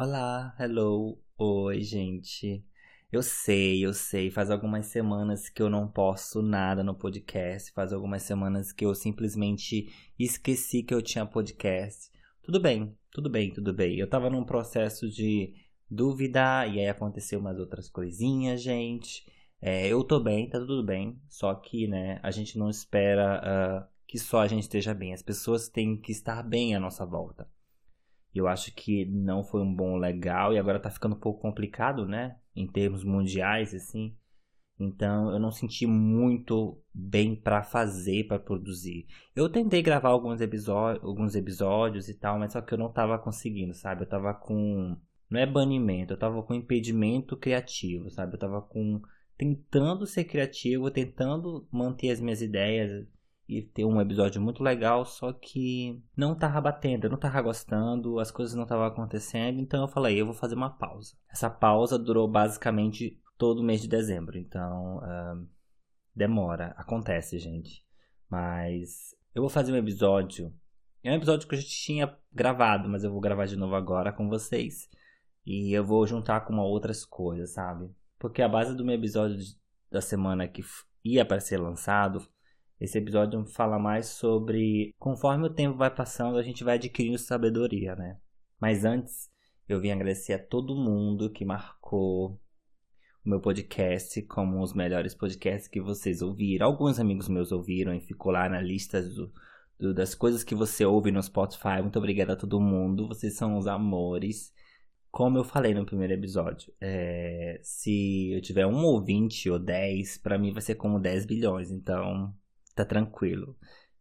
Olá, hello, oi, gente. Eu sei, eu sei, faz algumas semanas que eu não posto nada no podcast, faz algumas semanas que eu simplesmente esqueci que eu tinha podcast. Tudo bem, tudo bem, tudo bem. Eu tava num processo de dúvida e aí aconteceu umas outras coisinhas, gente. É, eu tô bem, tá tudo bem, só que, né, a gente não espera uh, que só a gente esteja bem, as pessoas têm que estar bem à nossa volta. Eu acho que não foi um bom legal e agora tá ficando um pouco complicado, né? Em termos mundiais, assim. Então eu não senti muito bem para fazer, para produzir. Eu tentei gravar alguns, alguns episódios e tal, mas só que eu não tava conseguindo, sabe? Eu tava com. Não é banimento, eu tava com impedimento criativo, sabe? Eu tava com. Tentando ser criativo, tentando manter as minhas ideias, e ter um episódio muito legal, só que não tava batendo, eu não tava gostando, as coisas não estavam acontecendo, então eu falei, eu vou fazer uma pausa. Essa pausa durou basicamente todo o mês de dezembro, então uh, demora, acontece, gente. Mas eu vou fazer um episódio, é um episódio que eu já tinha gravado, mas eu vou gravar de novo agora com vocês. E eu vou juntar com outras coisas, sabe? Porque a base do meu episódio da semana que ia para ser lançado esse episódio fala mais sobre conforme o tempo vai passando, a gente vai adquirindo sabedoria, né? Mas antes, eu vim agradecer a todo mundo que marcou o meu podcast como um os melhores podcasts que vocês ouviram. Alguns amigos meus ouviram e ficou lá na lista do, do, das coisas que você ouve no Spotify. Muito obrigada a todo mundo. Vocês são os amores. Como eu falei no primeiro episódio, é, se eu tiver um ouvinte ou dez, para mim vai ser como 10 bilhões. Então, tá tranquilo.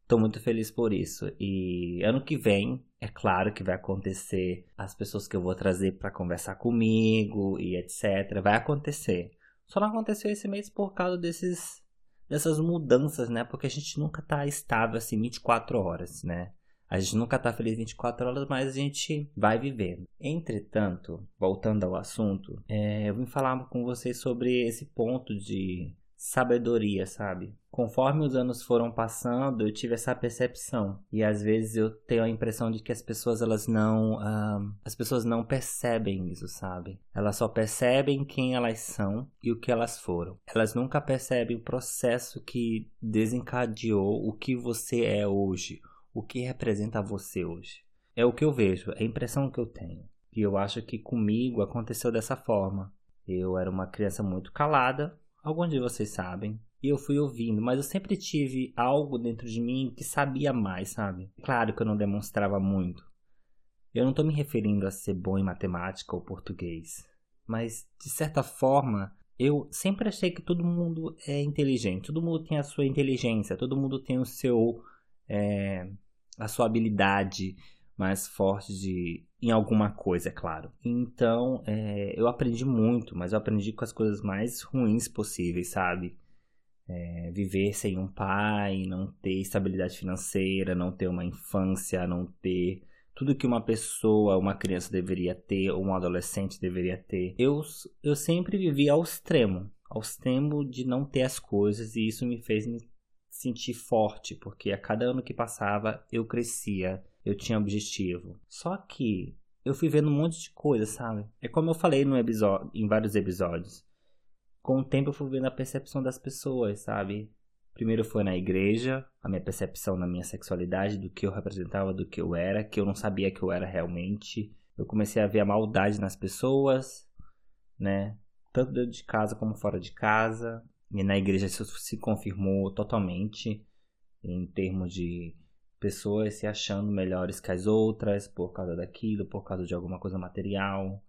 Tô muito feliz por isso. E ano que vem, é claro que vai acontecer as pessoas que eu vou trazer para conversar comigo e etc. Vai acontecer. Só não aconteceu esse mês por causa desses dessas mudanças, né? Porque a gente nunca tá estável assim 24 horas, né? A gente nunca tá feliz 24 horas, mas a gente vai vivendo. Entretanto, voltando ao assunto, é, eu vim falar com vocês sobre esse ponto de sabedoria, sabe? Conforme os anos foram passando, eu tive essa percepção e às vezes eu tenho a impressão de que as pessoas elas não, uh, as pessoas não percebem isso, sabe? Elas só percebem quem elas são e o que elas foram. Elas nunca percebem o processo que desencadeou o que você é hoje, o que representa você hoje. É o que eu vejo, é a impressão que eu tenho. E eu acho que comigo aconteceu dessa forma. Eu era uma criança muito calada, Alguns de vocês sabem. E eu fui ouvindo, mas eu sempre tive algo dentro de mim que sabia mais, sabe? Claro que eu não demonstrava muito. Eu não estou me referindo a ser bom em matemática ou português. Mas, de certa forma, eu sempre achei que todo mundo é inteligente. Todo mundo tem a sua inteligência. Todo mundo tem o seu... É, a sua habilidade mais forte de em alguma coisa, é claro. Então, é, eu aprendi muito, mas eu aprendi com as coisas mais ruins possíveis, sabe? É, viver sem um pai, não ter estabilidade financeira, não ter uma infância, não ter tudo que uma pessoa, uma criança deveria ter, ou um adolescente deveria ter. Eu, eu sempre vivi ao extremo, ao extremo de não ter as coisas, e isso me fez me sentir forte, porque a cada ano que passava eu crescia, eu tinha objetivo. Só que eu fui vendo um monte de coisa, sabe? É como eu falei no episódio, em vários episódios. Com o tempo eu fui vendo a percepção das pessoas, sabe? Primeiro foi na igreja, a minha percepção na minha sexualidade, do que eu representava, do que eu era, que eu não sabia que eu era realmente. Eu comecei a ver a maldade nas pessoas, né? Tanto dentro de casa como fora de casa. E na igreja isso se confirmou totalmente em termos de pessoas se achando melhores que as outras por causa daquilo, por causa de alguma coisa material.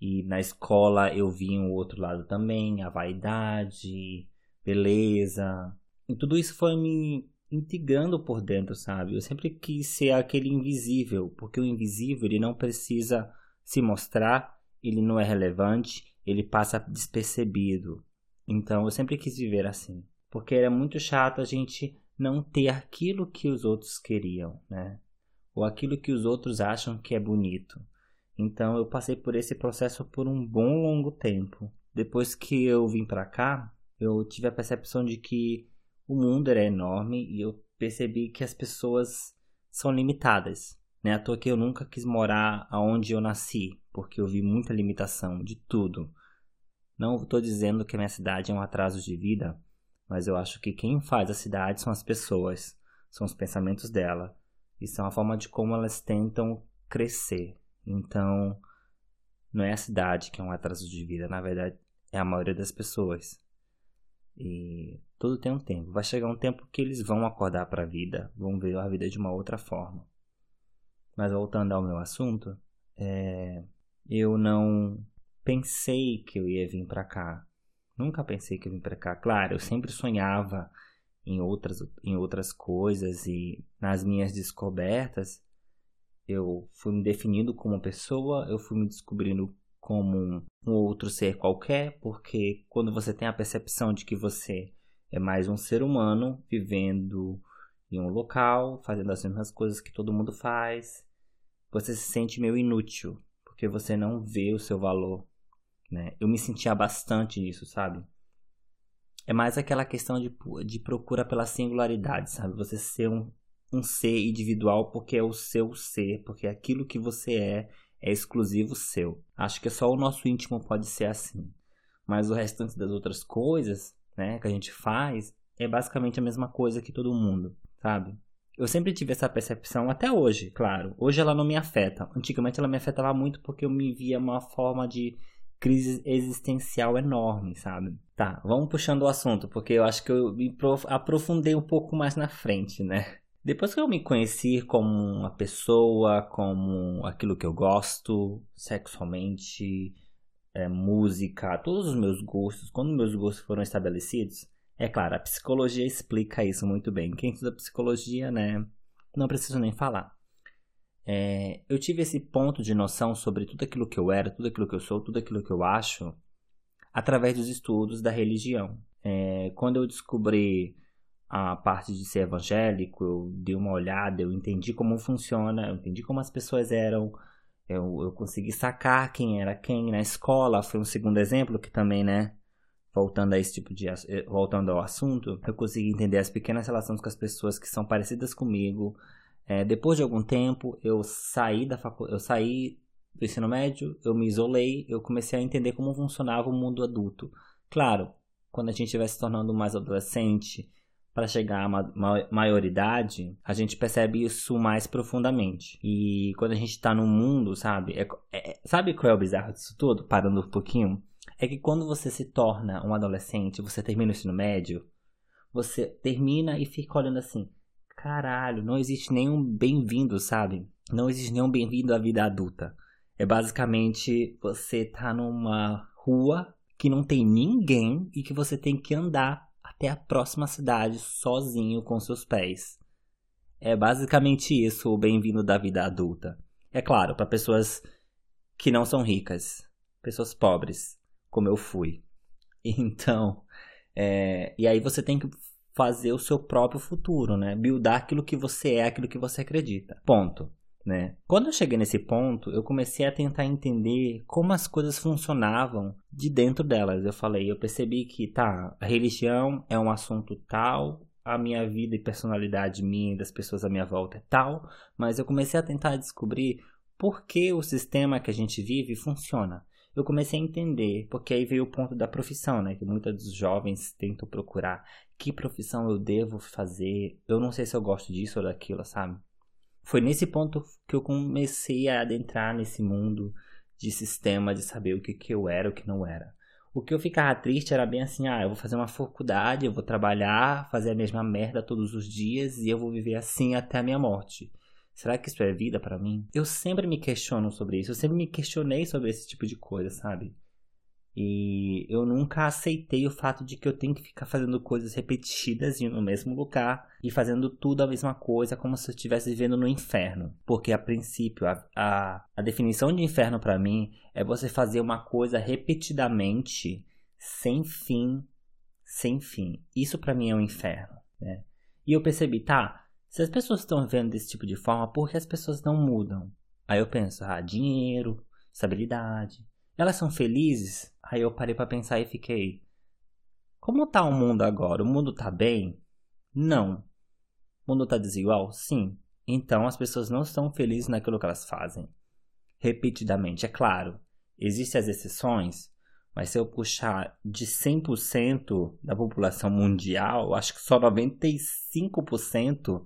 E na escola eu vi o outro lado também, a vaidade, beleza. E tudo isso foi me intrigando por dentro, sabe? Eu sempre quis ser aquele invisível, porque o invisível ele não precisa se mostrar, ele não é relevante, ele passa despercebido. Então eu sempre quis viver assim, porque era muito chato a gente não ter aquilo que os outros queriam, né? Ou aquilo que os outros acham que é bonito. Então eu passei por esse processo por um bom longo tempo. Depois que eu vim para cá, eu tive a percepção de que o mundo era enorme e eu percebi que as pessoas são limitadas. Não é à toa que eu nunca quis morar aonde eu nasci, porque eu vi muita limitação de tudo. Não estou dizendo que a minha cidade é um atraso de vida, mas eu acho que quem faz a cidade são as pessoas, são os pensamentos dela. Isso é uma forma de como elas tentam crescer. Então, não é a cidade que é um atraso de vida, na verdade, é a maioria das pessoas. E tudo tem um tempo. Vai chegar um tempo que eles vão acordar para a vida, vão ver a vida de uma outra forma. Mas voltando ao meu assunto, é... eu não pensei que eu ia vir para cá. Nunca pensei que eu vim para cá. Claro, eu sempre sonhava em outras, em outras coisas e nas minhas descobertas eu fui me definindo como pessoa, eu fui me descobrindo como um, um outro ser qualquer, porque quando você tem a percepção de que você é mais um ser humano vivendo em um local, fazendo as mesmas coisas que todo mundo faz, você se sente meio inútil, porque você não vê o seu valor, né? Eu me sentia bastante nisso, sabe? É mais aquela questão de, de procura pela singularidade, sabe? Você ser um, um ser individual porque é o seu ser, porque aquilo que você é é exclusivo seu. Acho que só o nosso íntimo pode ser assim. Mas o restante das outras coisas, né, que a gente faz, é basicamente a mesma coisa que todo mundo, sabe? Eu sempre tive essa percepção até hoje, claro. Hoje ela não me afeta. Antigamente ela me afetava muito porque eu me via uma forma de crise existencial enorme, sabe? Tá, vamos puxando o assunto, porque eu acho que eu me aprofundei um pouco mais na frente, né? Depois que eu me conheci como uma pessoa, como aquilo que eu gosto, sexualmente, é, música, todos os meus gostos, quando meus gostos foram estabelecidos, é claro, a psicologia explica isso muito bem. Quem estuda psicologia, né, não preciso nem falar. É, eu tive esse ponto de noção sobre tudo aquilo que eu era, tudo aquilo que eu sou, tudo aquilo que eu acho, através dos estudos da religião. É, quando eu descobri a parte de ser evangélico, eu dei uma olhada, eu entendi como funciona, eu entendi como as pessoas eram, eu, eu consegui sacar quem era quem na escola, foi um segundo exemplo que também, né, voltando a esse tipo de eh, voltando ao assunto, eu consegui entender as pequenas relações com as pessoas que são parecidas comigo. É, depois de algum tempo, eu saí da facu... eu saí do ensino médio, eu me isolei, eu comecei a entender como funcionava o mundo adulto. Claro, quando a gente vai se tornando mais adolescente, para chegar à ma maioridade, a gente percebe isso mais profundamente. E quando a gente está no mundo, sabe? É, é, sabe qual é o bizarro disso tudo? Parando um pouquinho. É que quando você se torna um adolescente, você termina o ensino médio, você termina e fica olhando assim: caralho, não existe nenhum bem-vindo, sabe? Não existe nenhum bem-vindo à vida adulta. É basicamente você tá numa rua que não tem ninguém e que você tem que andar até a próxima cidade sozinho com seus pés. É basicamente isso o bem-vindo da vida adulta. É claro, para pessoas que não são ricas, pessoas pobres, como eu fui. Então, é, e aí você tem que fazer o seu próprio futuro, né? Buildar aquilo que você é, aquilo que você acredita. Ponto né? Quando eu cheguei nesse ponto, eu comecei a tentar entender como as coisas funcionavam de dentro delas. Eu falei, eu percebi que, tá, a religião é um assunto tal, a minha vida e personalidade minha e das pessoas à minha volta é tal, mas eu comecei a tentar descobrir por que o sistema que a gente vive funciona. Eu comecei a entender, porque aí veio o ponto da profissão, né? Que muitos dos jovens tentam procurar. Que profissão eu devo fazer? Eu não sei se eu gosto disso ou daquilo, sabe? Foi nesse ponto que eu comecei a adentrar nesse mundo de sistema, de saber o que, que eu era, o que não era. O que eu ficava triste era bem assim, ah, eu vou fazer uma faculdade, eu vou trabalhar, fazer a mesma merda todos os dias e eu vou viver assim até a minha morte. Será que isso é vida para mim? Eu sempre me questiono sobre isso, eu sempre me questionei sobre esse tipo de coisa, sabe? E eu nunca aceitei o fato de que eu tenho que ficar fazendo coisas repetidas e no mesmo lugar e fazendo tudo a mesma coisa como se eu estivesse vivendo no inferno. Porque a princípio, a, a, a definição de inferno para mim é você fazer uma coisa repetidamente, sem fim, sem fim. Isso para mim é um inferno, né? E eu percebi, tá, se as pessoas estão vivendo desse tipo de forma, por que as pessoas não mudam? Aí eu penso, ah, dinheiro, estabilidade. Elas são felizes? Aí eu parei para pensar e fiquei: Como tá o mundo agora? O mundo tá bem? Não. O mundo tá desigual? Sim. Então as pessoas não estão felizes naquilo que elas fazem. Repetidamente, é claro. Existem as exceções, mas se eu puxar de 100% da população mundial, acho que só 95%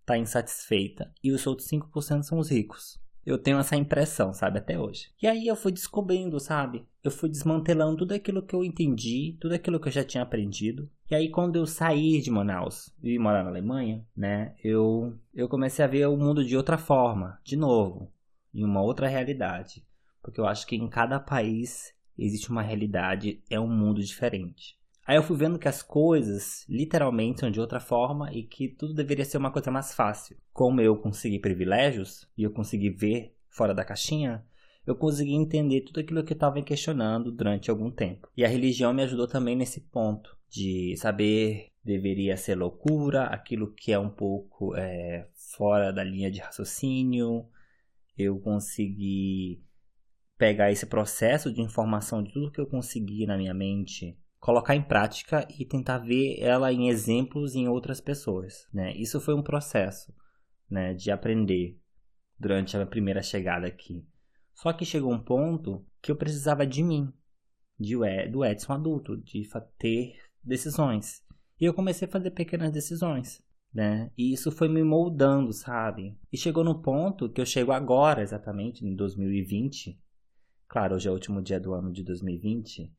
está insatisfeita e os outros 5% são os ricos. Eu tenho essa impressão, sabe, até hoje. E aí eu fui descobrindo, sabe? Eu fui desmantelando tudo aquilo que eu entendi, tudo aquilo que eu já tinha aprendido. E aí quando eu saí de Manaus e morar na Alemanha, né, eu eu comecei a ver o mundo de outra forma, de novo, em uma outra realidade, porque eu acho que em cada país existe uma realidade, é um mundo diferente. Aí eu fui vendo que as coisas literalmente são de outra forma e que tudo deveria ser uma coisa mais fácil. Como eu consegui privilégios e eu consegui ver fora da caixinha, eu consegui entender tudo aquilo que eu estava questionando durante algum tempo. E a religião me ajudou também nesse ponto de saber deveria ser loucura, aquilo que é um pouco é, fora da linha de raciocínio. Eu consegui pegar esse processo de informação de tudo que eu consegui na minha mente colocar em prática e tentar ver ela em exemplos em outras pessoas, né? Isso foi um processo, né, de aprender durante a primeira chegada aqui. Só que chegou um ponto que eu precisava de mim, de, do Edson adulto, de ter decisões. E eu comecei a fazer pequenas decisões, né? E isso foi me moldando, sabe? E chegou no ponto que eu chego agora, exatamente, em 2020. Claro, hoje é o último dia do ano de 2020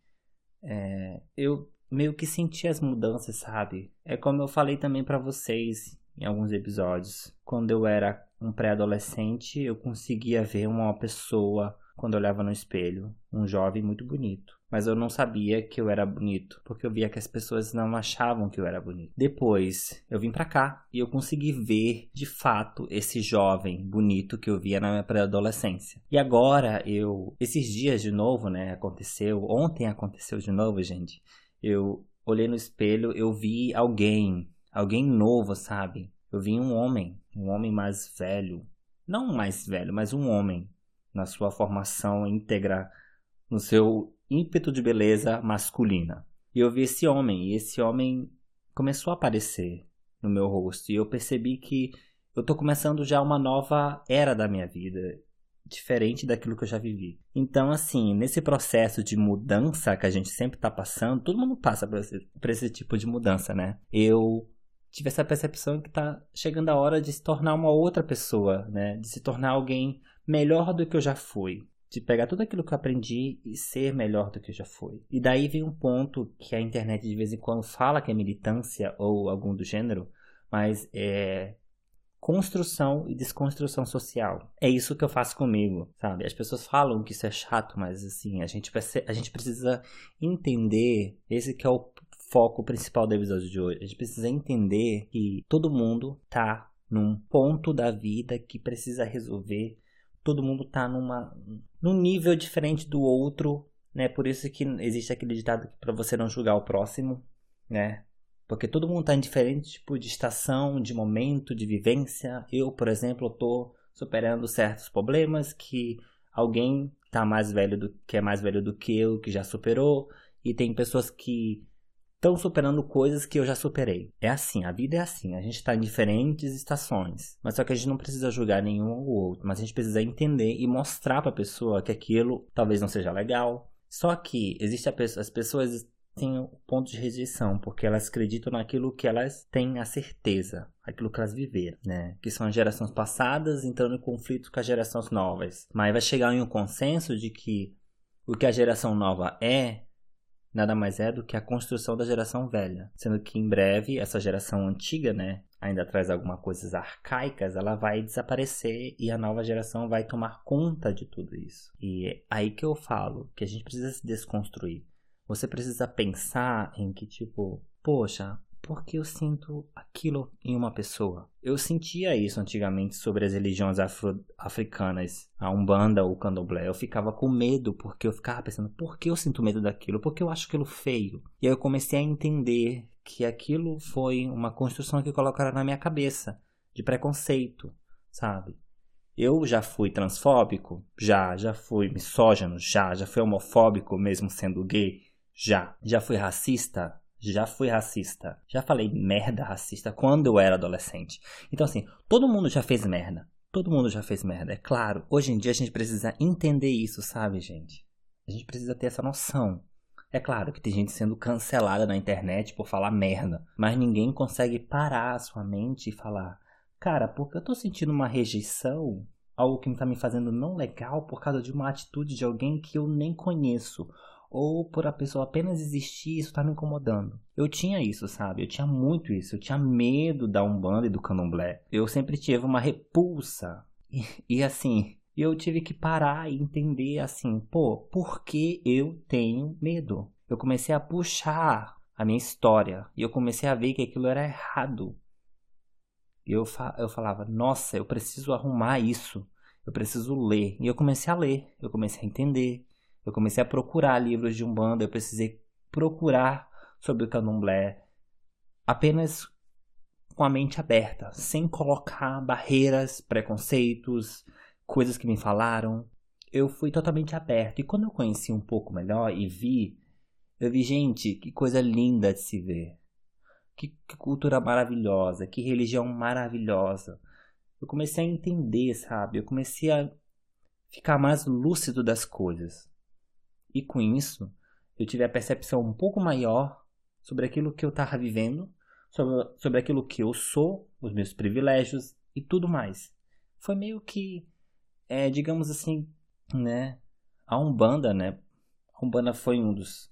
é, eu meio que senti as mudanças, sabe? É como eu falei também para vocês em alguns episódios. Quando eu era um pré-adolescente, eu conseguia ver uma pessoa quando eu olhava no espelho, um jovem muito bonito. Mas eu não sabia que eu era bonito, porque eu via que as pessoas não achavam que eu era bonito. Depois, eu vim para cá e eu consegui ver de fato esse jovem bonito que eu via na minha pré-adolescência. E agora eu, esses dias de novo, né, aconteceu, ontem aconteceu de novo, gente. Eu olhei no espelho, eu vi alguém, alguém novo, sabe? Eu vi um homem, um homem mais velho, não mais velho, mas um homem na sua formação íntegra, no seu ímpeto de beleza masculina. E eu vi esse homem, e esse homem começou a aparecer no meu rosto, e eu percebi que eu estou começando já uma nova era da minha vida, diferente daquilo que eu já vivi. Então, assim, nesse processo de mudança que a gente sempre está passando, todo mundo passa por esse, por esse tipo de mudança, né? Eu tive essa percepção que está chegando a hora de se tornar uma outra pessoa, né? De se tornar alguém melhor do que eu já fui. De pegar tudo aquilo que eu aprendi e ser melhor do que eu já fui. E daí vem um ponto que a internet de vez em quando fala que é militância ou algum do gênero, mas é construção e desconstrução social. É isso que eu faço comigo, sabe? As pessoas falam que isso é chato, mas assim, a gente, a gente precisa entender, esse que é o foco principal do episódio de hoje. A gente precisa entender que todo mundo tá num ponto da vida que precisa resolver todo mundo tá numa num nível diferente do outro, né? Por isso que existe aquele ditado para você não julgar o próximo, né? Porque todo mundo tá em diferente tipo de estação, de momento, de vivência. Eu, por exemplo, tô superando certos problemas que alguém tá mais velho do que é mais velho do que eu, que já superou, e tem pessoas que estão superando coisas que eu já superei. É assim, a vida é assim. A gente está em diferentes estações. Mas só que a gente não precisa julgar nenhum ou outro. Mas a gente precisa entender e mostrar para a pessoa que aquilo talvez não seja legal. Só que existe pessoa, as pessoas têm o ponto de rejeição, porque elas acreditam naquilo que elas têm a certeza, aquilo que elas viveram, né? Que são as gerações passadas entrando em conflito com as gerações novas. Mas vai chegar em um consenso de que o que a geração nova é nada mais é do que a construção da geração velha. Sendo que em breve essa geração antiga, né, ainda traz algumas coisas arcaicas, ela vai desaparecer e a nova geração vai tomar conta de tudo isso. E é aí que eu falo que a gente precisa se desconstruir. Você precisa pensar em que tipo, poxa, porque eu sinto aquilo em uma pessoa. Eu sentia isso antigamente sobre as religiões africanas, a Umbanda ou o Candomblé. Eu ficava com medo porque eu ficava pensando, por que eu sinto medo daquilo? Porque eu acho aquilo feio. E aí eu comecei a entender que aquilo foi uma construção que colocaram na minha cabeça, de preconceito, sabe? Eu já fui transfóbico? Já. Já fui misógino? Já. Já fui homofóbico mesmo sendo gay? Já. Já fui racista? Já fui racista. Já falei merda racista quando eu era adolescente. Então, assim, todo mundo já fez merda. Todo mundo já fez merda, é claro. Hoje em dia a gente precisa entender isso, sabe, gente? A gente precisa ter essa noção. É claro que tem gente sendo cancelada na internet por falar merda, mas ninguém consegue parar a sua mente e falar: Cara, porque eu tô sentindo uma rejeição, algo que tá me fazendo não legal por causa de uma atitude de alguém que eu nem conheço, ou por a pessoa apenas existir isso tá me incomodando. Eu tinha isso, sabe? Eu tinha muito isso. Eu tinha medo da Umbanda e do Candomblé. Eu sempre tive uma repulsa. E, e assim, eu tive que parar e entender assim, pô, por que eu tenho medo? Eu comecei a puxar a minha história e eu comecei a ver que aquilo era errado. Eu, fa eu falava, nossa, eu preciso arrumar isso. Eu preciso ler. E eu comecei a ler, eu comecei a entender, eu comecei a procurar livros de Umbanda, eu precisei procurar sobre o candomblé apenas com a mente aberta, sem colocar barreiras, preconceitos, coisas que me falaram. Eu fui totalmente aberto. E quando eu conheci um pouco melhor e vi, eu vi, gente, que coisa linda de se ver. Que, que cultura maravilhosa, que religião maravilhosa. Eu comecei a entender, sabe? Eu comecei a ficar mais lúcido das coisas. E com isso, eu tive a percepção um pouco maior sobre aquilo que eu estava vivendo, sobre, sobre aquilo que eu sou, os meus privilégios e tudo mais. Foi meio que, é, digamos assim, né? A Umbanda, né? A Umbanda foi um dos,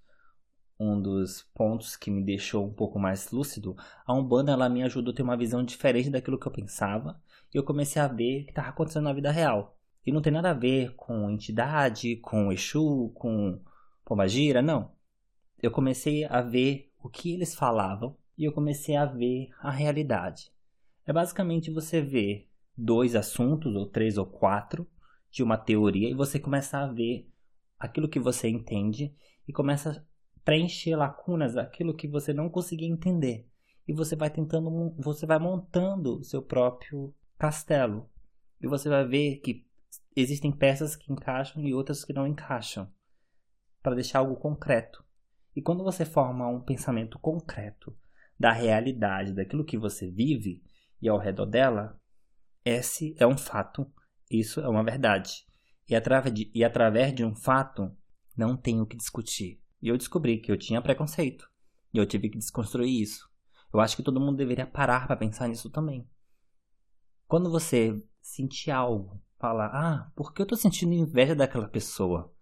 um dos pontos que me deixou um pouco mais lúcido. A Umbanda, ela me ajudou a ter uma visão diferente daquilo que eu pensava. E eu comecei a ver o que estava acontecendo na vida real. E não tem nada a ver com entidade, com Exu, com Pomagira, não. Eu comecei a ver o que eles falavam e eu comecei a ver a realidade. É basicamente você ver dois assuntos, ou três ou quatro, de uma teoria e você começa a ver aquilo que você entende e começa a preencher lacunas, aquilo que você não conseguia entender. E você vai tentando, você vai montando o seu próprio castelo. E você vai ver que existem peças que encaixam e outras que não encaixam, para deixar algo concreto. E quando você forma um pensamento concreto da realidade, daquilo que você vive e ao redor dela, esse é um fato, isso é uma verdade. E através de, e através de um fato, não tem o que discutir. E eu descobri que eu tinha preconceito. E eu tive que desconstruir isso. Eu acho que todo mundo deveria parar para pensar nisso também. Quando você sentir algo falar, ah, por que eu tô sentindo inveja daquela pessoa?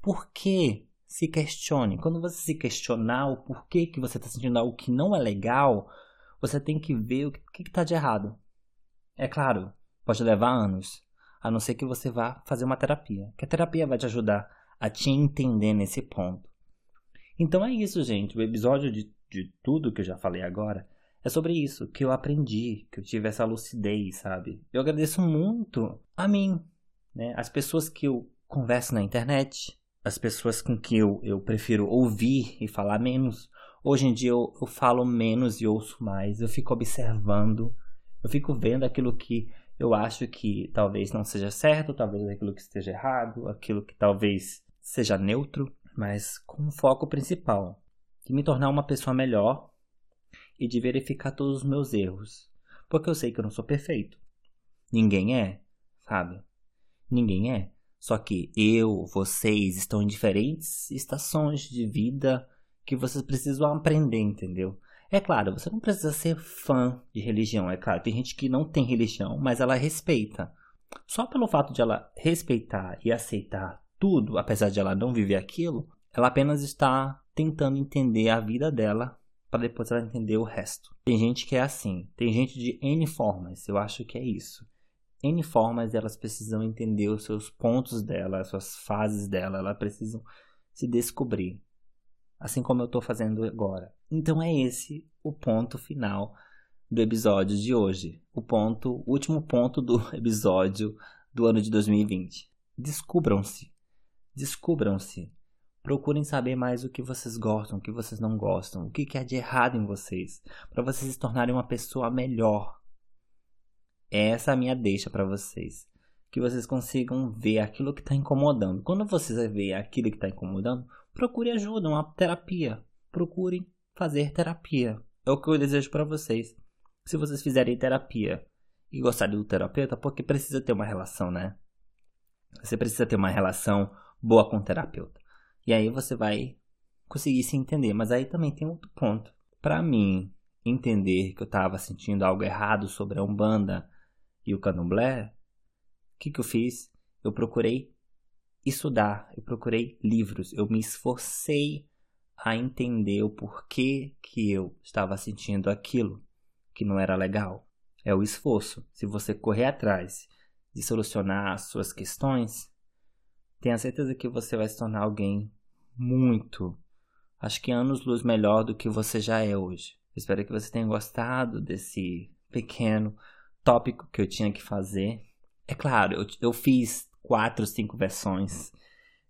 Por que? Se questione. Quando você se questionar o porquê que você está sentindo algo que não é legal, você tem que ver o que está de errado. É claro, pode levar anos, a não ser que você vá fazer uma terapia. Que a terapia vai te ajudar a te entender nesse ponto. Então é isso, gente. O episódio de, de tudo que eu já falei agora é sobre isso que eu aprendi, que eu tive essa lucidez, sabe? Eu agradeço muito a mim, né? As pessoas que eu converso na internet, as pessoas com que eu, eu prefiro ouvir e falar menos. Hoje em dia eu, eu falo menos e ouço mais, eu fico observando, eu fico vendo aquilo que eu acho que talvez não seja certo, talvez aquilo que esteja errado, aquilo que talvez seja neutro, mas com um foco principal, de me tornar uma pessoa melhor e de verificar todos os meus erros, porque eu sei que eu não sou perfeito. Ninguém é, sabe? Ninguém é. Só que eu, vocês estão em diferentes estações de vida que vocês precisam aprender, entendeu? É claro, você não precisa ser fã de religião, é claro. Tem gente que não tem religião, mas ela respeita. Só pelo fato de ela respeitar e aceitar tudo, apesar de ela não viver aquilo, ela apenas está tentando entender a vida dela para depois ela entender o resto. Tem gente que é assim, tem gente de N formas, eu acho que é isso. N formas elas precisam entender os seus pontos dela, as suas fases dela, elas precisam se descobrir. Assim como eu estou fazendo agora. Então é esse o ponto final do episódio de hoje. O ponto, o último ponto do episódio do ano de 2020. Descubram-se. Descubram-se. Procurem saber mais o que vocês gostam, o que vocês não gostam, o que, há de errado em vocês, para vocês se tornarem uma pessoa melhor. Essa é a minha deixa para vocês. Que vocês consigam ver aquilo que está incomodando. Quando vocês verem aquilo que está incomodando, procure ajuda, uma terapia. Procurem fazer terapia. É o que eu desejo para vocês. Se vocês fizerem terapia e gostarem do terapeuta, porque precisa ter uma relação, né? Você precisa ter uma relação boa com o terapeuta. E aí você vai conseguir se entender. Mas aí também tem outro ponto. Para mim entender que eu estava sentindo algo errado sobre a Umbanda e o Candomblé, o que, que eu fiz? Eu procurei estudar, eu procurei livros, eu me esforcei a entender o porquê que eu estava sentindo aquilo que não era legal. É o esforço. Se você correr atrás de solucionar as suas questões, tenha certeza que você vai se tornar alguém muito, acho que anos luz melhor do que você já é hoje. Espero que você tenha gostado desse pequeno tópico que eu tinha que fazer. É claro, eu, eu fiz quatro, cinco versões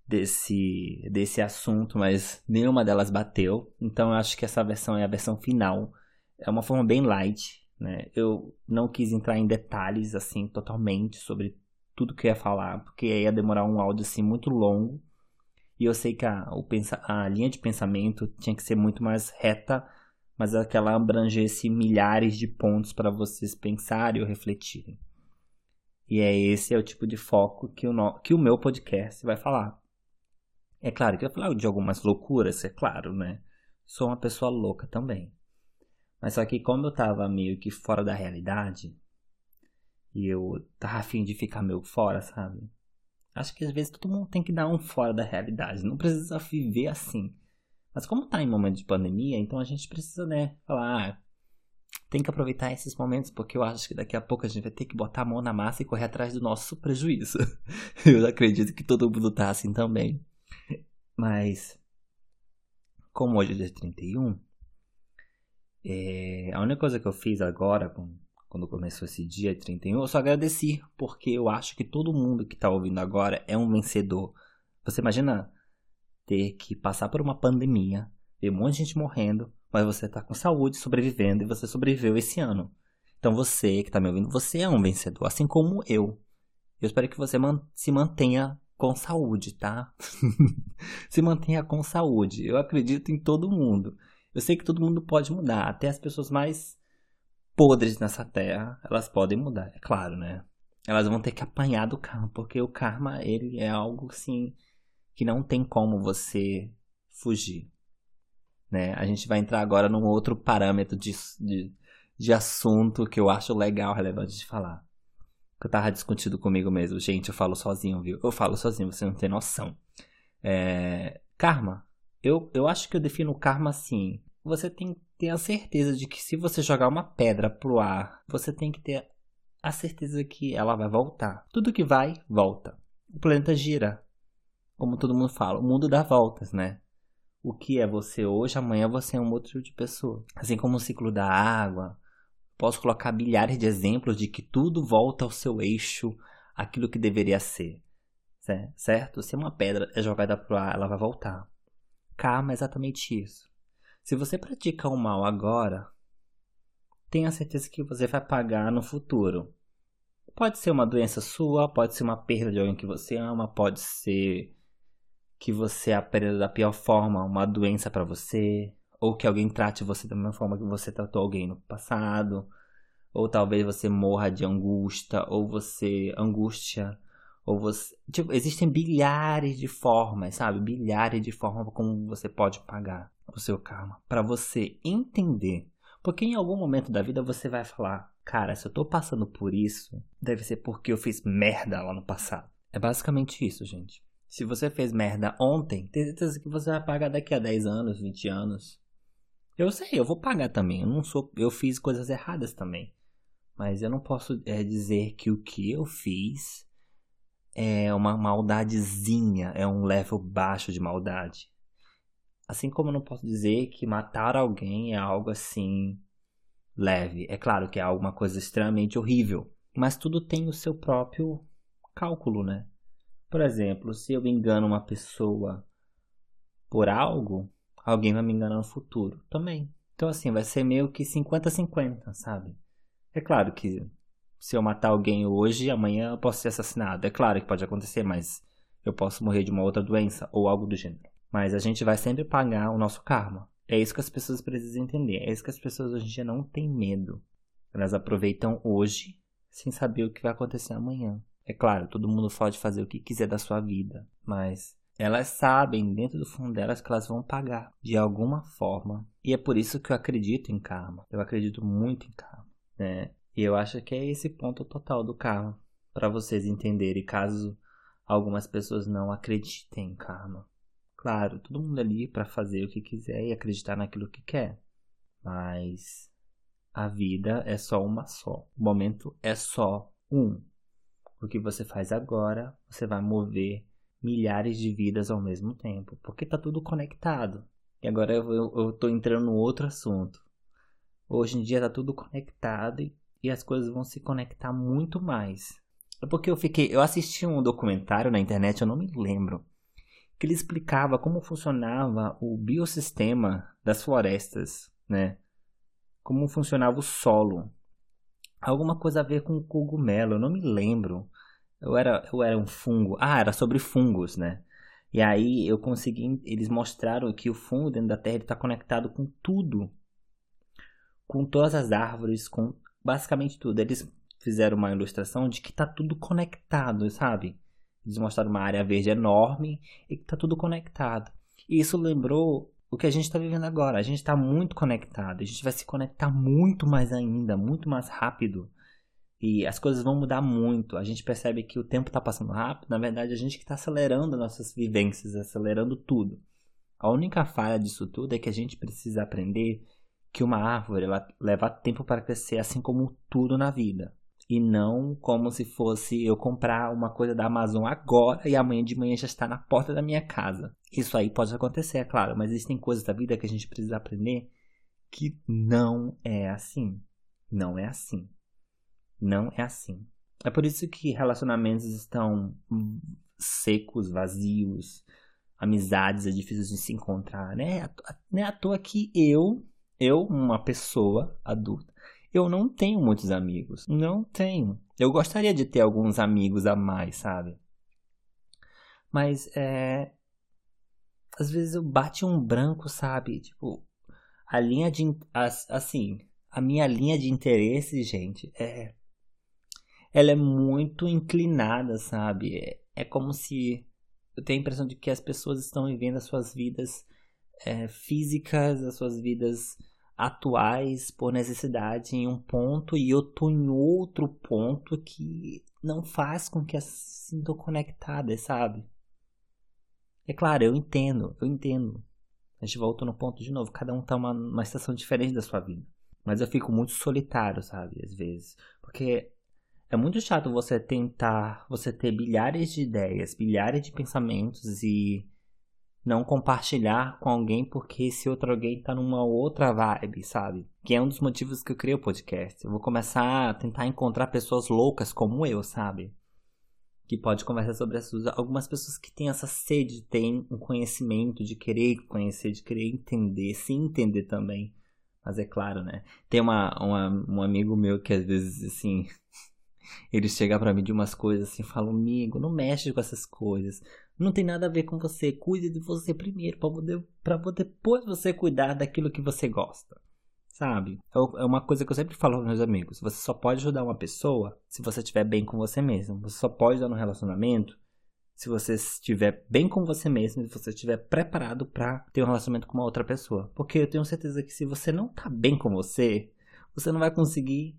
desse, desse assunto, mas nenhuma delas bateu. Então eu acho que essa versão é a versão final. É uma forma bem light, né? Eu não quis entrar em detalhes assim totalmente sobre tudo que eu ia falar, porque ia demorar um áudio assim muito longo. E eu sei que a, o a linha de pensamento tinha que ser muito mais reta, mas aquela abrangesse milhares de pontos para vocês pensarem ou refletirem. E é esse é o tipo de foco que o, no, que o meu podcast vai falar. É claro que eu vou falar de algumas loucuras, é claro, né? Sou uma pessoa louca também. Mas só que como eu tava meio que fora da realidade, e eu tava afim de ficar meio fora, sabe? Acho que às vezes todo mundo tem que dar um fora da realidade. Não precisa viver assim. Mas como tá em momento de pandemia, então a gente precisa, né, falar, ah, tem que aproveitar esses momentos, porque eu acho que daqui a pouco a gente vai ter que botar a mão na massa e correr atrás do nosso prejuízo. eu acredito que todo mundo tá assim também. Mas, como hoje é dia 31, é, a única coisa que eu fiz agora, quando começou esse dia 31, eu só agradeci, porque eu acho que todo mundo que tá ouvindo agora é um vencedor. Você imagina ter que passar por uma pandemia, ver um monte de gente morrendo, mas você tá com saúde, sobrevivendo, e você sobreviveu esse ano. Então você que tá me ouvindo, você é um vencedor, assim como eu. Eu espero que você se mantenha com saúde, tá? se mantenha com saúde. Eu acredito em todo mundo. Eu sei que todo mundo pode mudar, até as pessoas mais podres nessa terra, elas podem mudar, é claro, né? Elas vão ter que apanhar do karma, porque o karma, ele é algo assim que não tem como você fugir, né? A gente vai entrar agora num outro parâmetro de, de, de assunto que eu acho legal, relevante de falar que eu tava discutindo comigo mesmo. Gente, eu falo sozinho, viu? Eu falo sozinho, você não tem noção. É... Karma. Eu, eu acho que eu defino karma assim. Você tem ter a certeza de que se você jogar uma pedra pro ar, você tem que ter a certeza que ela vai voltar. Tudo que vai, volta. O planeta gira. Como todo mundo fala, o mundo dá voltas, né? O que é você hoje, amanhã você é um outro tipo de pessoa. Assim como o ciclo da água, Posso colocar bilhares de exemplos de que tudo volta ao seu eixo, aquilo que deveria ser. Certo? Se uma pedra é jogada para o ar, ela vai voltar. Karma é exatamente isso. Se você pratica o mal agora, tenha certeza que você vai pagar no futuro. Pode ser uma doença sua, pode ser uma perda de alguém que você ama, pode ser que você aprenda da pior forma uma doença para você, ou que alguém trate você da mesma forma que você tratou alguém no passado, ou talvez você morra de angústia, ou você angústia, ou você, tipo, existem bilhares de formas, sabe? Bilhares de formas como você pode pagar o seu karma para você entender. Porque em algum momento da vida você vai falar, cara, se eu tô passando por isso, deve ser porque eu fiz merda lá no passado. É basicamente isso, gente. Se você fez merda ontem, tem certeza que você vai pagar daqui a 10 anos, 20 anos. Eu sei, eu vou pagar também. Eu não sou, eu fiz coisas erradas também. Mas eu não posso é, dizer que o que eu fiz é uma maldadezinha, é um level baixo de maldade. Assim como eu não posso dizer que matar alguém é algo assim leve. É claro que é alguma coisa extremamente horrível, mas tudo tem o seu próprio cálculo, né? Por exemplo, se eu engano uma pessoa por algo, alguém vai me enganar no futuro também. Então, assim, vai ser meio que 50-50, sabe? É claro que se eu matar alguém hoje, amanhã eu posso ser assassinado. É claro que pode acontecer, mas eu posso morrer de uma outra doença ou algo do gênero. Mas a gente vai sempre pagar o nosso karma. É isso que as pessoas precisam entender. É isso que as pessoas hoje em dia não têm medo. Elas aproveitam hoje sem saber o que vai acontecer amanhã. É claro, todo mundo pode fazer o que quiser da sua vida, mas elas sabem dentro do fundo delas que elas vão pagar de alguma forma. E é por isso que eu acredito em karma. Eu acredito muito em karma, né? E eu acho que é esse ponto total do karma para vocês entenderem, caso algumas pessoas não acreditem em karma. Claro, todo mundo ali para fazer o que quiser e acreditar naquilo que quer. Mas a vida é só uma só. O momento é só um. O que você faz agora, você vai mover milhares de vidas ao mesmo tempo, porque tá tudo conectado. E agora eu, eu tô entrando no outro assunto. Hoje em dia tá tudo conectado e, e as coisas vão se conectar muito mais. É porque eu fiquei, eu assisti um documentário na internet, eu não me lembro, que ele explicava como funcionava o biossistema das florestas, né? Como funcionava o solo. Alguma coisa a ver com cogumelo, eu não me lembro. Eu era, eu era um fungo. Ah, era sobre fungos, né? E aí eu consegui. Eles mostraram que o fungo dentro da Terra está conectado com tudo. Com todas as árvores, com basicamente tudo. Eles fizeram uma ilustração de que está tudo conectado, sabe? Eles mostraram uma área verde enorme e que está tudo conectado. E isso lembrou o que a gente está vivendo agora. A gente está muito conectado. A gente vai se conectar muito mais ainda, muito mais rápido. E as coisas vão mudar muito. A gente percebe que o tempo está passando rápido. Na verdade, a gente que está acelerando nossas vivências, acelerando tudo. A única falha disso tudo é que a gente precisa aprender que uma árvore ela leva tempo para crescer, assim como tudo na vida. E não como se fosse eu comprar uma coisa da Amazon agora e amanhã de manhã já está na porta da minha casa. Isso aí pode acontecer, é claro, mas existem coisas da vida que a gente precisa aprender que não é assim. Não é assim. Não é assim. É por isso que relacionamentos estão secos, vazios, amizades é difícil de se encontrar, né? Não é à toa que eu, eu, uma pessoa adulta, eu não tenho muitos amigos. Não tenho. Eu gostaria de ter alguns amigos a mais, sabe? Mas é. Às vezes eu bate um branco, sabe? Tipo, a linha de. Assim, a minha linha de interesse, gente, é ela é muito inclinada, sabe? É, é como se eu tenho a impressão de que as pessoas estão vivendo as suas vidas é, físicas, as suas vidas atuais por necessidade em um ponto e eu tô em outro ponto que não faz com que elas se sintam conectadas, sabe? É claro, eu entendo, eu entendo. A gente volta no ponto de novo, cada um tá uma, uma estação diferente da sua vida. Mas eu fico muito solitário, sabe, às vezes. Porque é muito chato você tentar, você ter bilhares de ideias, bilhares de pensamentos e não compartilhar com alguém porque esse outro alguém tá numa outra vibe, sabe? Que é um dos motivos que eu criei o podcast. Eu vou começar a tentar encontrar pessoas loucas como eu, sabe? Que pode conversar sobre assuntos. Algumas pessoas que têm essa sede, têm um conhecimento de querer conhecer, de querer entender, se entender também. Mas é claro, né? Tem uma, uma, um amigo meu que às vezes, assim, ele chega para mim de umas coisas assim, fala, amigo, não mexe com essas coisas. Não tem nada a ver com você. Cuide de você primeiro, para depois você cuidar daquilo que você gosta. Sabe? É, é uma coisa que eu sempre falo aos meus amigos. Você só pode ajudar uma pessoa se você estiver bem com você mesmo. Você só pode dar um relacionamento se você estiver bem com você mesmo, se você estiver preparado para ter um relacionamento com uma outra pessoa. Porque eu tenho certeza que se você não tá bem com você, você não vai conseguir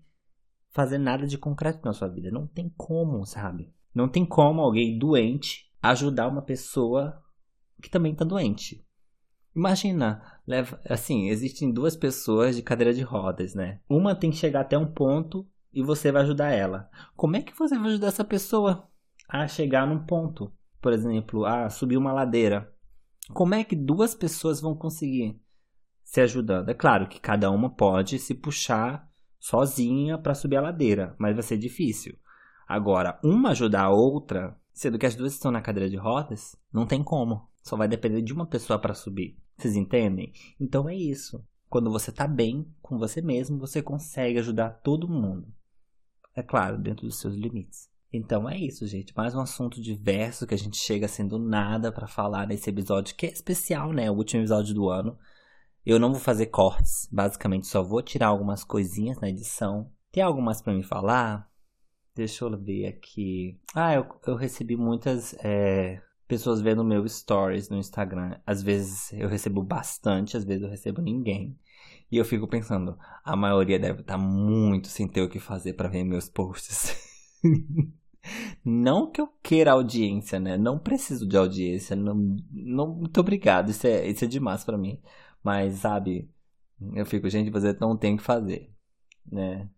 fazer nada de concreto na sua vida. Não tem como, sabe? Não tem como alguém doente ajudar uma pessoa que também está doente. Imagina, leva, assim, existem duas pessoas de cadeira de rodas, né? Uma tem que chegar até um ponto e você vai ajudar ela. Como é que você vai ajudar essa pessoa a chegar num ponto? Por exemplo, a subir uma ladeira. Como é que duas pessoas vão conseguir se ajudando? É claro que cada uma pode se puxar sozinha para subir a ladeira, mas vai ser difícil. Agora, uma ajudar a outra, sendo que as duas estão na cadeira de rodas, não tem como. Só vai depender de uma pessoa para subir. Vocês entendem? Então é isso. Quando você tá bem com você mesmo, você consegue ajudar todo mundo. É claro, dentro dos seus limites. Então é isso, gente. Mais um assunto diverso que a gente chega sendo nada para falar nesse episódio que é especial, né? O último episódio do ano. Eu não vou fazer cortes, basicamente só vou tirar algumas coisinhas na edição. Tem algo mais para me falar? Deixa eu ver aqui. Ah, eu, eu recebi muitas é, pessoas vendo meu stories no Instagram. Às vezes eu recebo bastante, às vezes eu recebo ninguém. E eu fico pensando, a maioria deve estar tá muito sem ter o que fazer para ver meus posts. Não que eu queira audiência, né? Não preciso de audiência. Não, não muito obrigado. Isso é, isso é demais para mim. Mas, sabe, eu fico, gente, você não tem o que fazer, né?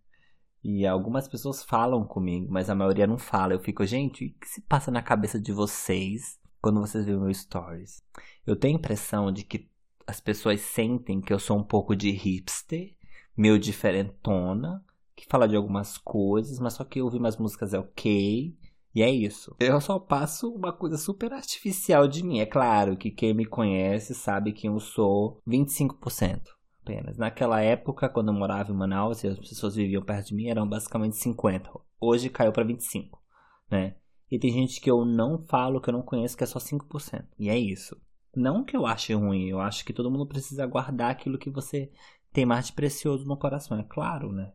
E algumas pessoas falam comigo, mas a maioria não fala. Eu fico, gente, o que se passa na cabeça de vocês quando vocês veem meus stories? Eu tenho a impressão de que as pessoas sentem que eu sou um pouco de hipster, meio diferentona, que fala de algumas coisas, mas só que ouvir umas músicas é ok. E é isso. Eu só passo uma coisa super artificial de mim. É claro que quem me conhece sabe que eu sou 25% apenas. Naquela época, quando eu morava em Manaus e as pessoas viviam perto de mim, eram basicamente 50. Hoje caiu para 25, né? E tem gente que eu não falo, que eu não conheço, que é só 5%. E é isso. Não que eu ache ruim, eu acho que todo mundo precisa guardar aquilo que você tem mais de precioso no coração, é claro, né?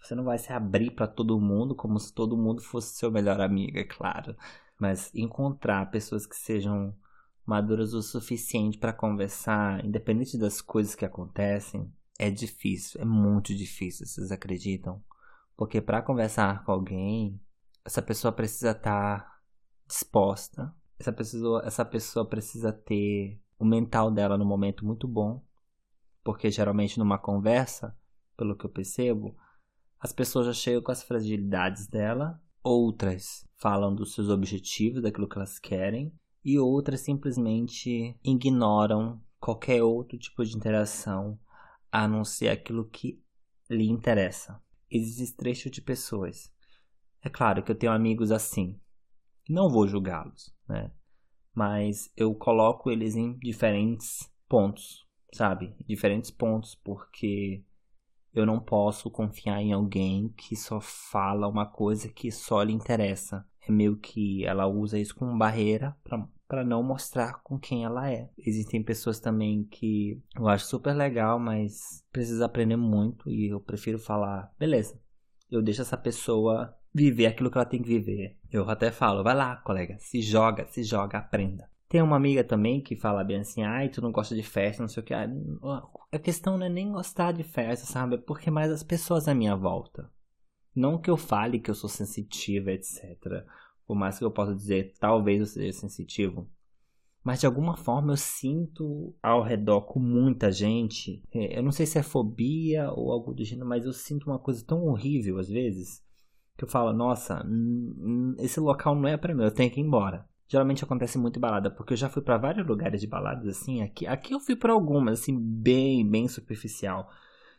Você não vai se abrir para todo mundo como se todo mundo fosse seu melhor amigo, é claro. Mas encontrar pessoas que sejam maduras o suficiente para conversar, independente das coisas que acontecem, é difícil, é muito difícil, vocês acreditam? Porque para conversar com alguém, essa pessoa precisa estar tá disposta, essa pessoa, essa pessoa precisa ter o mental dela no momento muito bom, porque geralmente numa conversa, pelo que eu percebo, as pessoas já chegam com as fragilidades dela, outras falam dos seus objetivos, daquilo que elas querem, e outras simplesmente ignoram qualquer outro tipo de interação a não ser aquilo que lhe interessa. Existem três tipos de pessoas. É claro que eu tenho amigos assim. Não vou julgá-los, né? Mas eu coloco eles em diferentes pontos, sabe? Diferentes pontos, porque eu não posso confiar em alguém que só fala uma coisa que só lhe interessa. É meio que ela usa isso como barreira não mostrar com quem ela é. Existem pessoas também que eu acho super legal, mas precisa aprender muito e eu prefiro falar, beleza. Eu deixo essa pessoa viver aquilo que ela tem que viver. Eu até falo, vai lá, colega, se joga, se joga, aprenda. Tem uma amiga também que fala bem assim, ai, tu não gosta de festa, não sei o que. A questão não é nem gostar de festa, sabe? É porque mais as pessoas à minha volta. Não que eu fale que eu sou sensitiva, etc. Por mais que eu possa dizer, talvez eu seja sensitivo. Mas de alguma forma eu sinto ao redor com muita gente. É, eu não sei se é fobia ou algo do gênero, mas eu sinto uma coisa tão horrível às vezes. Que eu falo, nossa, esse local não é para mim, eu tenho que ir embora. Geralmente acontece muito em balada, porque eu já fui para vários lugares de baladas assim. Aqui, aqui eu fui para algumas, assim, bem, bem superficial.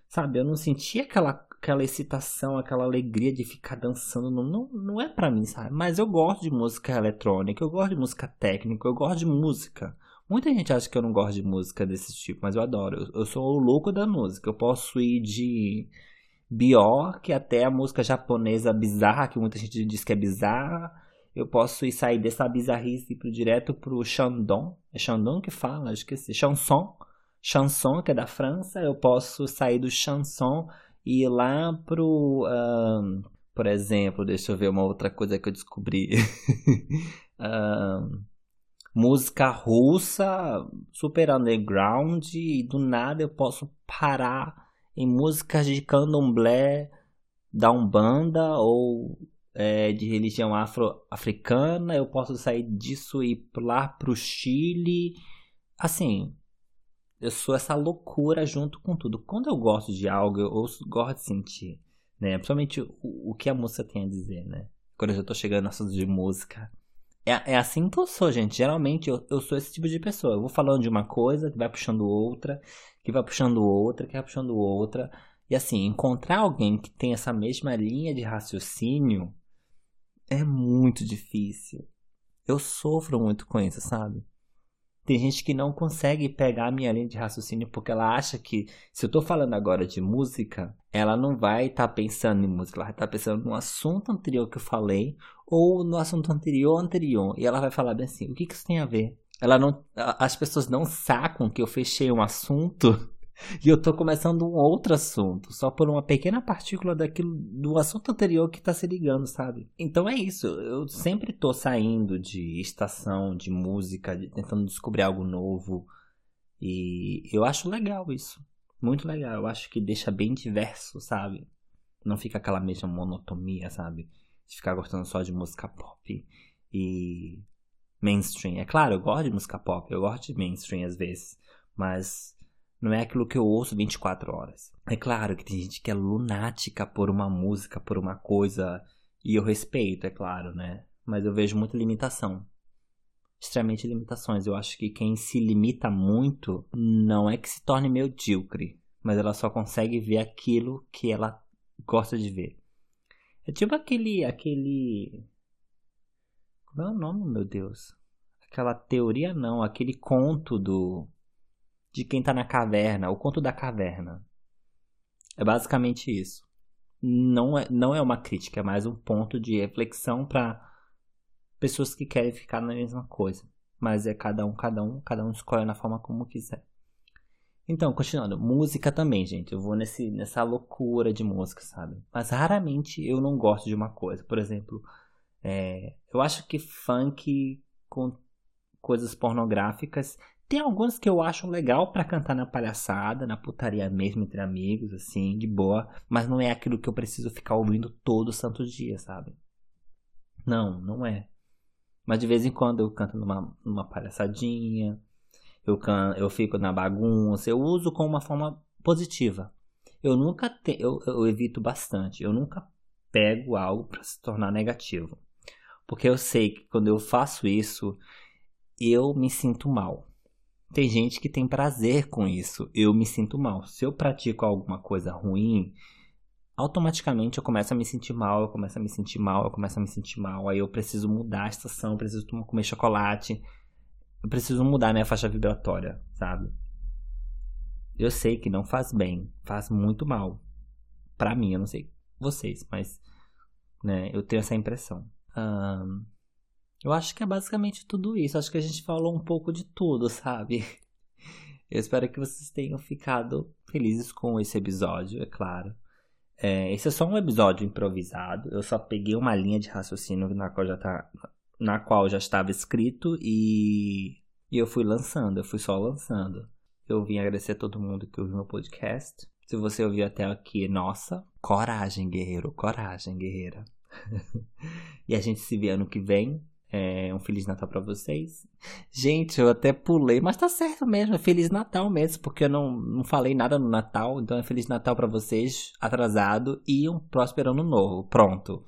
Sabe, eu não senti aquela, aquela excitação, aquela alegria de ficar dançando. Não, não, não é para mim, sabe? Mas eu gosto de música eletrônica, eu gosto de música técnica, eu gosto de música. Muita gente acha que eu não gosto de música desse tipo, mas eu adoro. Eu, eu sou o louco da música. Eu posso ir de Bjork até a música japonesa bizarra, que muita gente diz que é bizarra eu posso ir sair dessa bizarrice ir direto pro Chandon. É Chandon que fala? Esqueci. Chanson. Chanson, que é da França. Eu posso sair do chanson e lá pro. Um, por exemplo, deixa eu ver uma outra coisa que eu descobri. música russa, super underground, e do nada eu posso parar em músicas de candomblé da Umbanda ou é, de religião afro-africana, eu posso sair disso e ir lá pro Chile. Assim, eu sou essa loucura junto com tudo. Quando eu gosto de algo, eu gosto de sentir, né? Principalmente o, o que a música tem a dizer, né? Quando eu já tô chegando no assunto de música. É, é assim que eu sou, gente. Geralmente eu, eu sou esse tipo de pessoa. Eu vou falando de uma coisa, que vai puxando outra, que vai puxando outra, que vai puxando outra. E assim, encontrar alguém que tem essa mesma linha de raciocínio é muito difícil. Eu sofro muito com isso, sabe? Tem gente que não consegue pegar a minha linha de raciocínio porque ela acha que se eu tô falando agora de música, ela não vai estar tá pensando em música, ela vai estar tá pensando no assunto anterior que eu falei ou no assunto anterior anterior. E ela vai falar bem assim: o que, que isso tem a ver? Ela não, as pessoas não sacam que eu fechei um assunto e eu tô começando um outro assunto, só por uma pequena partícula daquilo do assunto anterior que tá se ligando, sabe? Então é isso, eu sempre tô saindo de estação, de música, de, tentando descobrir algo novo. E eu acho legal isso. Muito legal. Eu acho que deixa bem diverso, sabe? Não fica aquela mesma monotonia, sabe? De ficar gostando só de música pop e mainstream. É claro, eu gosto de música pop, eu gosto de mainstream às vezes, mas não é aquilo que eu ouço 24 horas. É claro que tem gente que é lunática por uma música, por uma coisa, e eu respeito, é claro, né? Mas eu vejo muita limitação. Extremamente limitações. Eu acho que quem se limita muito não é que se torne medíocre, mas ela só consegue ver aquilo que ela gosta de ver. É tipo aquele aquele como é o nome, meu Deus? Aquela teoria não, aquele conto do. De quem tá na caverna, o conto da caverna. É basicamente isso. Não é, não é uma crítica, é mais um ponto de reflexão para pessoas que querem ficar na mesma coisa. Mas é cada um, cada um, cada um escolhe na forma como quiser. Então, continuando, música também, gente. Eu vou nesse, nessa loucura de música, sabe? Mas raramente eu não gosto de uma coisa. Por exemplo, é, eu acho que funk com coisas pornográficas tem alguns que eu acho legal para cantar na palhaçada, na putaria mesmo entre amigos, assim, de boa, mas não é aquilo que eu preciso ficar ouvindo todo santo dia, sabe? Não, não é. Mas de vez em quando eu canto numa, numa palhaçadinha, eu, can, eu fico na bagunça, eu uso como uma forma positiva. Eu nunca te, eu, eu evito bastante, eu nunca pego algo para se tornar negativo. Porque eu sei que quando eu faço isso, eu me sinto mal. Tem gente que tem prazer com isso. Eu me sinto mal. Se eu pratico alguma coisa ruim, automaticamente eu começo a me sentir mal, eu começo a me sentir mal, eu começo a me sentir mal. Aí eu preciso mudar a estação, eu preciso comer chocolate. Eu preciso mudar minha faixa vibratória, sabe? Eu sei que não faz bem, faz muito mal. Para mim, eu não sei vocês, mas né, eu tenho essa impressão. Um, eu acho que é basicamente tudo isso. Acho que a gente falou um pouco de tudo, sabe? Eu espero que vocês tenham ficado felizes com esse episódio, é claro. É, esse é só um episódio improvisado. Eu só peguei uma linha de raciocínio na qual já, tá, na qual já estava escrito e, e eu fui lançando. Eu fui só lançando. Eu vim agradecer a todo mundo que ouviu meu podcast. Se você ouviu até aqui, nossa, coragem, guerreiro, coragem, guerreira. e a gente se vê ano que vem. É, um Feliz Natal para vocês. Gente, eu até pulei, mas tá certo mesmo, é Feliz Natal mesmo, porque eu não, não falei nada no Natal, então é Feliz Natal para vocês, atrasado, e um próspero ano novo. Pronto.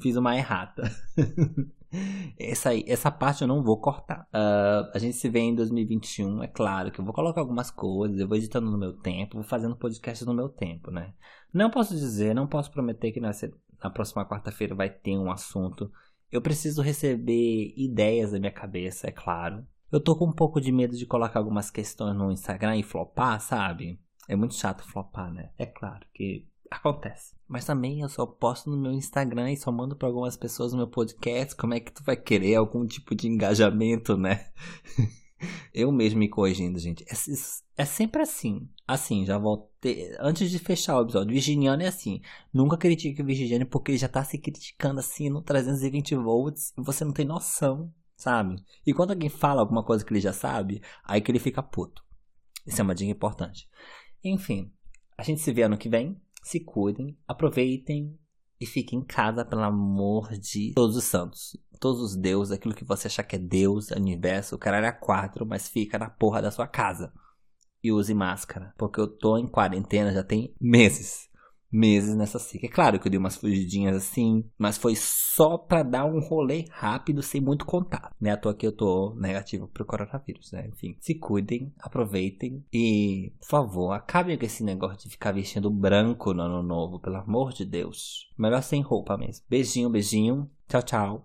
Fiz uma errata. essa, aí, essa parte eu não vou cortar. Uh, a gente se vê em 2021, é claro que eu vou colocar algumas coisas, eu vou editando no meu tempo, vou fazendo podcast no meu tempo, né? Não posso dizer, não posso prometer que na próxima quarta-feira vai ter um assunto. Eu preciso receber ideias da minha cabeça, é claro. Eu tô com um pouco de medo de colocar algumas questões no Instagram e flopar, sabe? É muito chato flopar, né? É claro que acontece. Mas também eu só posto no meu Instagram e só mando para algumas pessoas no meu podcast. Como é que tu vai querer algum tipo de engajamento, né? Eu mesmo me corrigindo, gente. É, é, sempre assim. Assim, já voltei. Antes de fechar o episódio, Virginiano é assim. Nunca critique o Virginiano porque ele já tá se criticando assim no 320 volts e você não tem noção, sabe? E quando alguém fala alguma coisa que ele já sabe, aí que ele fica puto. Isso é uma dica importante. Enfim, a gente se vê ano que vem. Se cuidem, aproveitem e fiquem em casa, pelo amor de todos os santos todos os deuses, aquilo que você achar que é Deus, universo, o caralho é quatro, mas fica na porra da sua casa. E use máscara. Porque eu tô em quarentena já tem meses. Meses nessa seca. É claro que eu dei umas fugidinhas assim, mas foi só pra dar um rolê rápido, sem muito contato. Né? À toa que eu tô negativo pro coronavírus, né? Enfim, se cuidem, aproveitem e, por favor, acabem com esse negócio de ficar vestindo branco no ano novo, pelo amor de Deus. Melhor sem roupa mesmo. Beijinho, beijinho. Tchau, tchau.